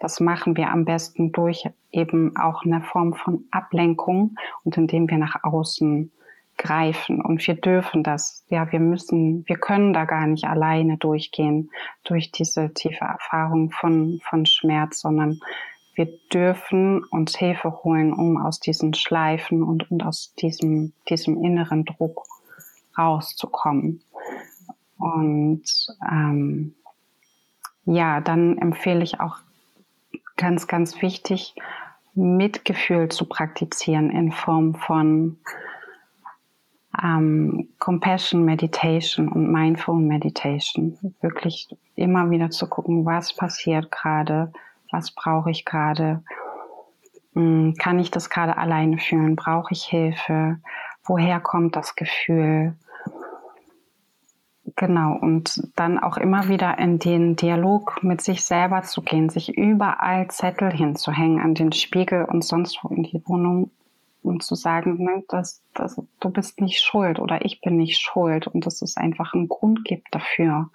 das machen wir am besten durch eben auch eine Form von Ablenkung und indem wir nach außen greifen. Und wir dürfen das. Ja, wir müssen, wir können da gar nicht alleine durchgehen durch diese tiefe Erfahrung von, von Schmerz, sondern wir dürfen uns Hilfe holen, um aus diesen Schleifen und, und aus diesem, diesem inneren Druck rauszukommen. Und ähm, ja, dann empfehle ich auch ganz, ganz wichtig, Mitgefühl zu praktizieren in Form von ähm, Compassion Meditation und Mindful Meditation. Wirklich immer wieder zu gucken, was passiert gerade, Was brauche ich gerade? Hm, kann ich das gerade alleine fühlen? Brauche ich Hilfe? Woher kommt das Gefühl? Genau, und dann auch immer wieder in den Dialog mit sich selber zu gehen, sich überall Zettel hinzuhängen an den Spiegel und sonst wo in die Wohnung und zu sagen, ne, dass, dass du bist nicht schuld oder ich bin nicht schuld und dass es einfach einen Grund gibt dafür.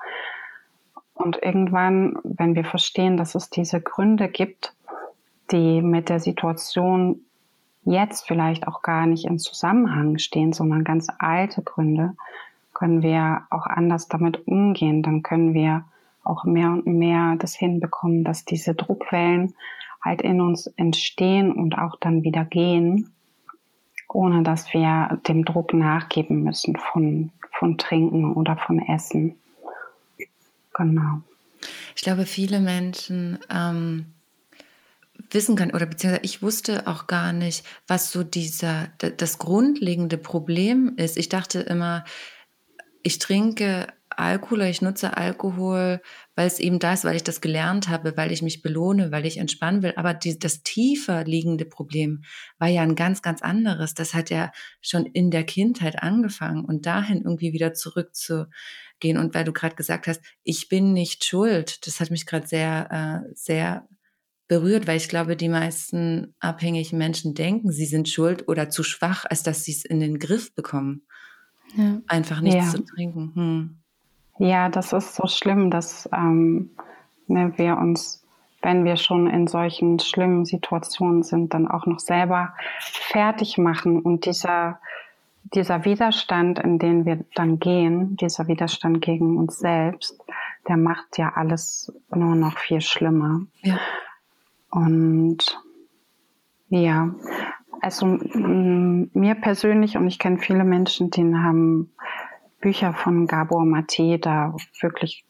Und irgendwann, wenn wir verstehen, dass es diese Gründe gibt, die mit der Situation jetzt vielleicht auch gar nicht in Zusammenhang stehen, sondern ganz alte Gründe, können wir auch anders damit umgehen. Dann können wir auch mehr und mehr das hinbekommen, dass diese Druckwellen halt in uns entstehen und auch dann wieder gehen, ohne dass wir dem Druck nachgeben müssen von, von Trinken oder von Essen. Genau. Ich glaube, viele Menschen ähm, wissen können, oder beziehungsweise ich wusste auch gar nicht, was so dieser, das grundlegende Problem ist. Ich dachte immer, ich trinke Alkohol oder ich nutze Alkohol, weil es eben da ist, weil ich das gelernt habe, weil ich mich belohne, weil ich entspannen will. Aber die, das tiefer liegende Problem war ja ein ganz, ganz anderes. Das hat ja schon in der Kindheit angefangen und dahin irgendwie wieder zurückzugehen. Und weil du gerade gesagt hast, ich bin nicht schuld, das hat mich gerade sehr, äh, sehr berührt, weil ich glaube, die meisten abhängigen Menschen denken, sie sind schuld oder zu schwach, als dass sie es in den Griff bekommen. Ja. Einfach nichts ja. zu trinken. Hm. Ja, das ist so schlimm, dass ähm, ne, wir uns, wenn wir schon in solchen schlimmen Situationen sind, dann auch noch selber fertig machen. Und dieser, dieser Widerstand, in den wir dann gehen, dieser Widerstand gegen uns selbst, der macht ja alles nur noch viel schlimmer. Ja. Und ja, also mir persönlich und ich kenne viele Menschen, die haben Bücher von Gabor Mate da wirklich,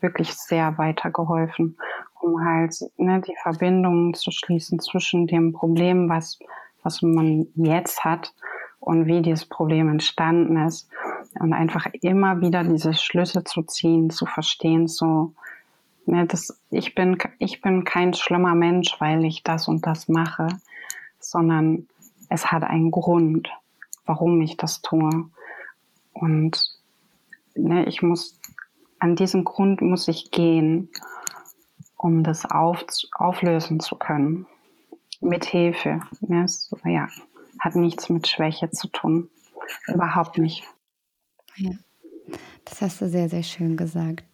wirklich sehr weitergeholfen, um halt ne, die Verbindungen zu schließen zwischen dem Problem, was, was man jetzt hat und wie dieses Problem entstanden ist. Und einfach immer wieder diese Schlüsse zu ziehen, zu verstehen, so, ne, das, ich bin, ich bin kein schlimmer Mensch, weil ich das und das mache sondern es hat einen Grund, warum ich das tue. Und ne, ich muss, an diesen Grund muss ich gehen, um das auf, auflösen zu können. Mit Hilfe. Ne, so, ja, hat nichts mit Schwäche zu tun. Überhaupt nicht. Ja, das hast du sehr, sehr schön gesagt.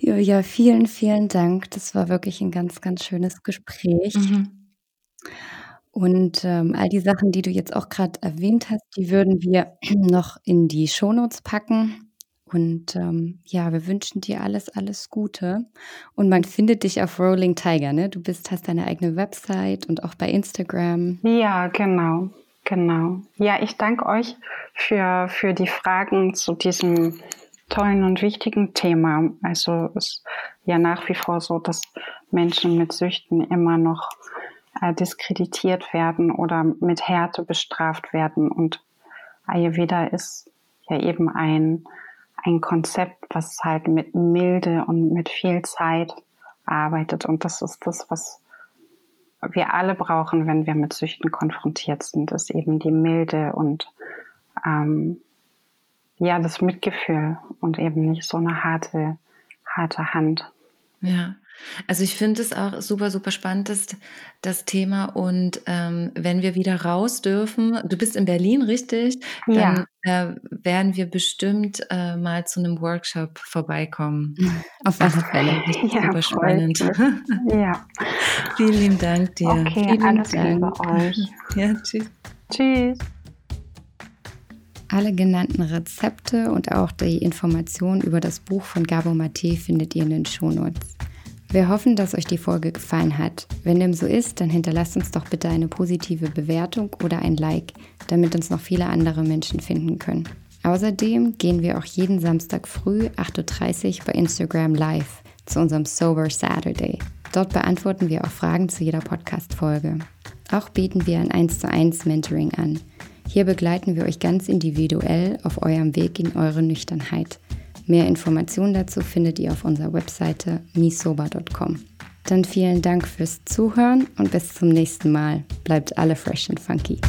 Ja, vielen, vielen Dank. Das war wirklich ein ganz, ganz schönes Gespräch. Mhm. Und ähm, all die Sachen, die du jetzt auch gerade erwähnt hast, die würden wir noch in die Shownotes packen. Und ähm, ja, wir wünschen dir alles, alles Gute. Und man findet dich auf Rolling Tiger, ne? Du bist, hast deine eigene Website und auch bei Instagram. Ja, genau, genau. Ja, ich danke euch für, für die Fragen zu diesem tollen und wichtigen Thema. Also es ist ja nach wie vor so, dass Menschen mit Süchten immer noch äh, diskreditiert werden oder mit Härte bestraft werden. Und Ayurveda ist ja eben ein, ein Konzept, was halt mit Milde und mit viel Zeit arbeitet. Und das ist das, was wir alle brauchen, wenn wir mit Süchten konfrontiert sind, ist eben die Milde und ähm, ja, das Mitgefühl und eben nicht so eine harte, harte Hand. Ja, also ich finde es auch super, super spannend, das, das Thema. Und ähm, wenn wir wieder raus dürfen, du bist in Berlin, richtig? Dann ja. äh, werden wir bestimmt äh, mal zu einem Workshop vorbeikommen. Auf alle Fälle. Ja, super spannend. ja. Vielen lieben Dank dir. Okay, Vielen alles Dank. Liebe euch. Ja, tschüss. Tschüss. Alle genannten Rezepte und auch die Informationen über das Buch von Gabo Mate findet ihr in den Shownotes. Wir hoffen, dass euch die Folge gefallen hat. Wenn dem so ist, dann hinterlasst uns doch bitte eine positive Bewertung oder ein Like, damit uns noch viele andere Menschen finden können. Außerdem gehen wir auch jeden Samstag früh 8.30 Uhr bei Instagram live zu unserem Sober Saturday. Dort beantworten wir auch Fragen zu jeder Podcast-Folge. Auch bieten wir ein 1 zu 1 Mentoring an. Hier begleiten wir euch ganz individuell auf eurem Weg in eure Nüchternheit. Mehr Informationen dazu findet ihr auf unserer Webseite misoba.com. Dann vielen Dank fürs Zuhören und bis zum nächsten Mal. Bleibt alle fresh and funky.